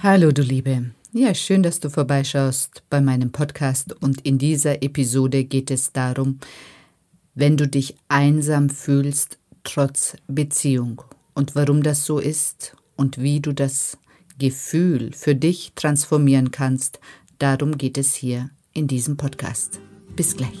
Hallo du Liebe. Ja, schön, dass du vorbeischaust bei meinem Podcast und in dieser Episode geht es darum, wenn du dich einsam fühlst trotz Beziehung und warum das so ist und wie du das Gefühl für dich transformieren kannst, darum geht es hier in diesem Podcast. Bis gleich.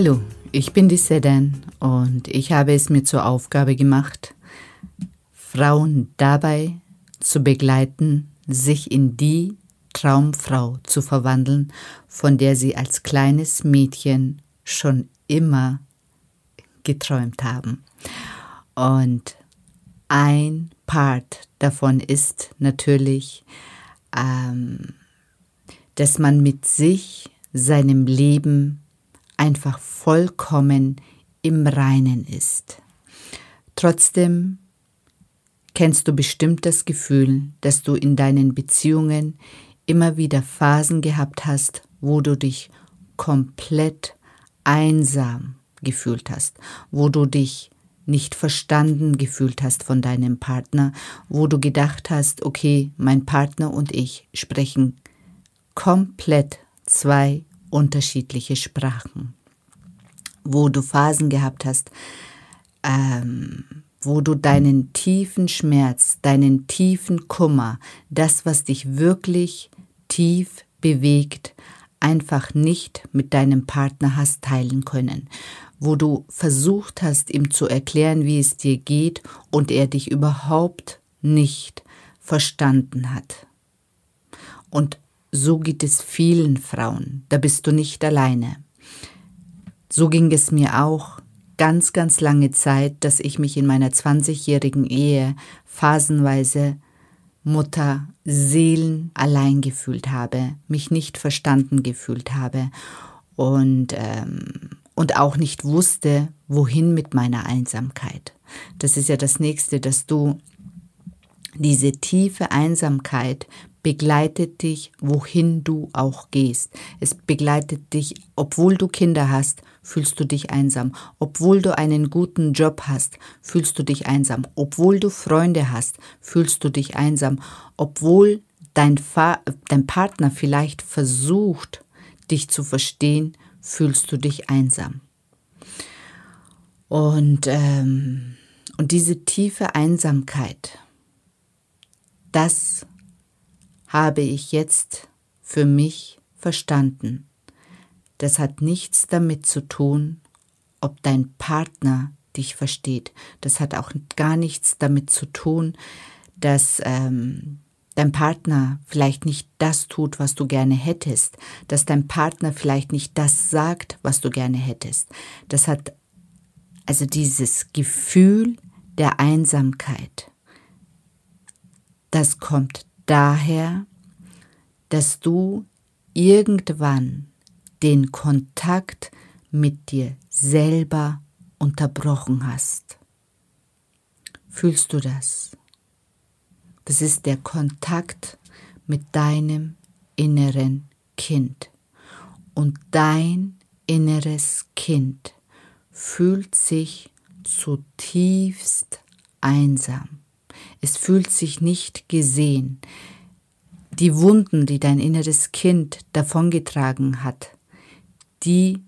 Hallo, ich bin die Sedan und ich habe es mir zur Aufgabe gemacht, Frauen dabei zu begleiten, sich in die Traumfrau zu verwandeln, von der sie als kleines Mädchen schon immer geträumt haben. Und ein Part davon ist natürlich, ähm, dass man mit sich, seinem Leben, einfach vollkommen im Reinen ist. Trotzdem kennst du bestimmt das Gefühl, dass du in deinen Beziehungen immer wieder Phasen gehabt hast, wo du dich komplett einsam gefühlt hast, wo du dich nicht verstanden gefühlt hast von deinem Partner, wo du gedacht hast, okay, mein Partner und ich sprechen komplett zwei unterschiedliche Sprachen, wo du Phasen gehabt hast, ähm, wo du deinen tiefen Schmerz, deinen tiefen Kummer, das, was dich wirklich tief bewegt, einfach nicht mit deinem Partner hast teilen können, wo du versucht hast, ihm zu erklären, wie es dir geht und er dich überhaupt nicht verstanden hat. Und so geht es vielen Frauen, da bist du nicht alleine. So ging es mir auch ganz, ganz lange Zeit, dass ich mich in meiner 20-jährigen Ehe phasenweise Mutter Seelen allein gefühlt habe, mich nicht verstanden gefühlt habe und, ähm, und auch nicht wusste, wohin mit meiner Einsamkeit. Das ist ja das nächste, dass du diese tiefe Einsamkeit begleitet dich, wohin du auch gehst. Es begleitet dich, obwohl du Kinder hast, fühlst du dich einsam. Obwohl du einen guten Job hast, fühlst du dich einsam. Obwohl du Freunde hast, fühlst du dich einsam. Obwohl dein, Fa dein Partner vielleicht versucht, dich zu verstehen, fühlst du dich einsam. Und, ähm, und diese tiefe Einsamkeit, das habe ich jetzt für mich verstanden. Das hat nichts damit zu tun, ob dein Partner dich versteht. Das hat auch gar nichts damit zu tun, dass ähm, dein Partner vielleicht nicht das tut, was du gerne hättest, dass dein Partner vielleicht nicht das sagt, was du gerne hättest. Das hat also dieses Gefühl der Einsamkeit. Das kommt daher, dass du irgendwann den Kontakt mit dir selber unterbrochen hast. Fühlst du das? Das ist der Kontakt mit deinem inneren Kind. Und dein inneres Kind fühlt sich zutiefst einsam. Es fühlt sich nicht gesehen. Die Wunden, die dein inneres Kind davongetragen hat, die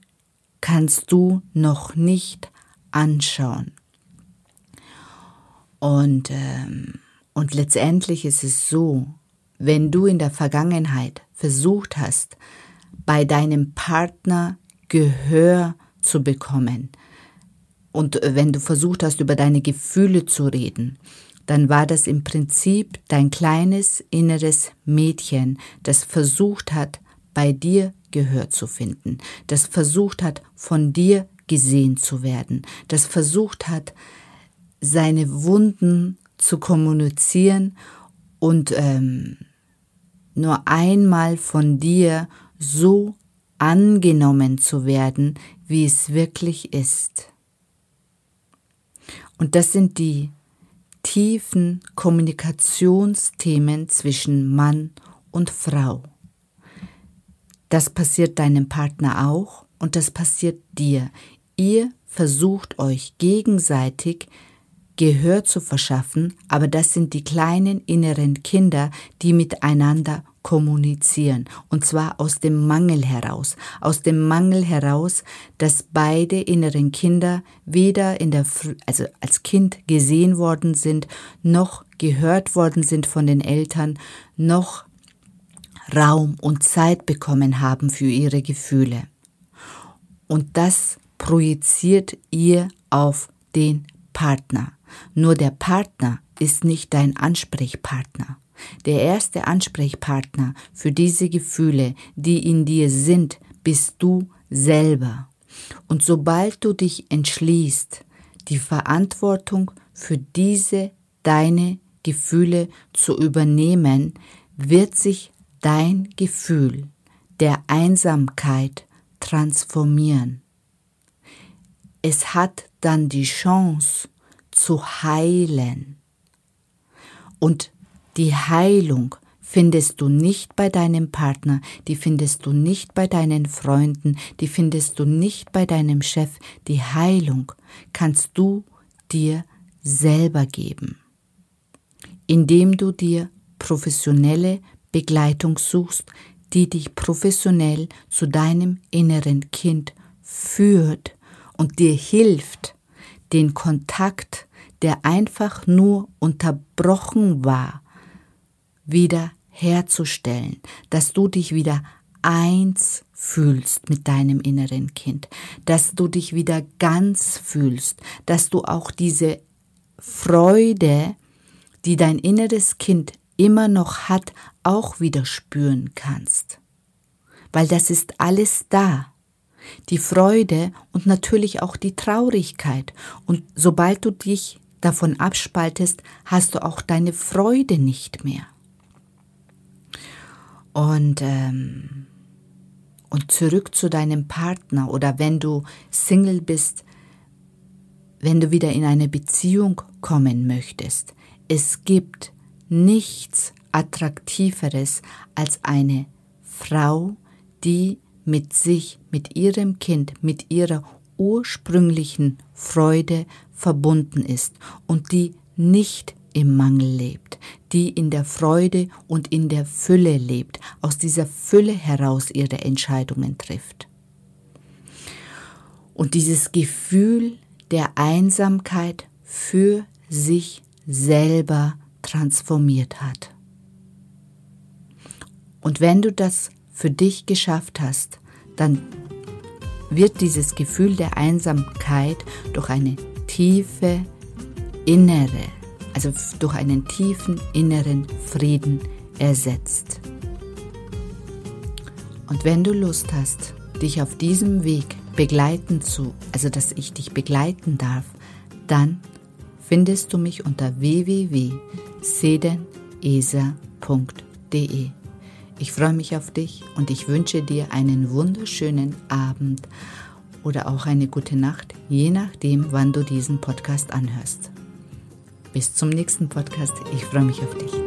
kannst du noch nicht anschauen. Und, ähm, und letztendlich ist es so, wenn du in der Vergangenheit versucht hast, bei deinem Partner Gehör zu bekommen und wenn du versucht hast, über deine Gefühle zu reden, dann war das im Prinzip dein kleines inneres Mädchen, das versucht hat, bei dir Gehör zu finden, das versucht hat, von dir gesehen zu werden, das versucht hat, seine Wunden zu kommunizieren und ähm, nur einmal von dir so angenommen zu werden, wie es wirklich ist. Und das sind die tiefen Kommunikationsthemen zwischen Mann und Frau. Das passiert deinem Partner auch und das passiert dir. Ihr versucht euch gegenseitig Gehör zu verschaffen, aber das sind die kleinen inneren Kinder, die miteinander kommunizieren. Und zwar aus dem Mangel heraus. Aus dem Mangel heraus, dass beide inneren Kinder weder in der, also als Kind gesehen worden sind, noch gehört worden sind von den Eltern, noch Raum und Zeit bekommen haben für ihre Gefühle. Und das projiziert ihr auf den Partner. Nur der Partner ist nicht dein Ansprechpartner. Der erste Ansprechpartner für diese Gefühle, die in dir sind, bist du selber. Und sobald du dich entschließt, die Verantwortung für diese deine Gefühle zu übernehmen, wird sich dein Gefühl der Einsamkeit transformieren. Es hat dann die Chance, zu heilen. Und die Heilung findest du nicht bei deinem Partner, die findest du nicht bei deinen Freunden, die findest du nicht bei deinem Chef. Die Heilung kannst du dir selber geben, indem du dir professionelle Begleitung suchst, die dich professionell zu deinem inneren Kind führt und dir hilft, den Kontakt, der einfach nur unterbrochen war, wieder herzustellen, dass du dich wieder eins fühlst mit deinem inneren Kind, dass du dich wieder ganz fühlst, dass du auch diese Freude, die dein inneres Kind immer noch hat, auch wieder spüren kannst. Weil das ist alles da die Freude und natürlich auch die Traurigkeit. Und sobald du dich davon abspaltest, hast du auch deine Freude nicht mehr. Und, ähm, und zurück zu deinem Partner oder wenn du Single bist, wenn du wieder in eine Beziehung kommen möchtest. Es gibt nichts Attraktiveres als eine Frau, die mit sich, mit ihrem Kind, mit ihrer ursprünglichen Freude verbunden ist und die nicht im Mangel lebt, die in der Freude und in der Fülle lebt, aus dieser Fülle heraus ihre Entscheidungen trifft. Und dieses Gefühl der Einsamkeit für sich selber transformiert hat. Und wenn du das für dich geschafft hast, dann wird dieses Gefühl der Einsamkeit durch eine tiefe innere, also durch einen tiefen inneren Frieden ersetzt. Und wenn du Lust hast, dich auf diesem Weg begleiten zu, also dass ich dich begleiten darf, dann findest du mich unter www.sedenesa.de. Ich freue mich auf dich und ich wünsche dir einen wunderschönen Abend oder auch eine gute Nacht, je nachdem, wann du diesen Podcast anhörst. Bis zum nächsten Podcast. Ich freue mich auf dich.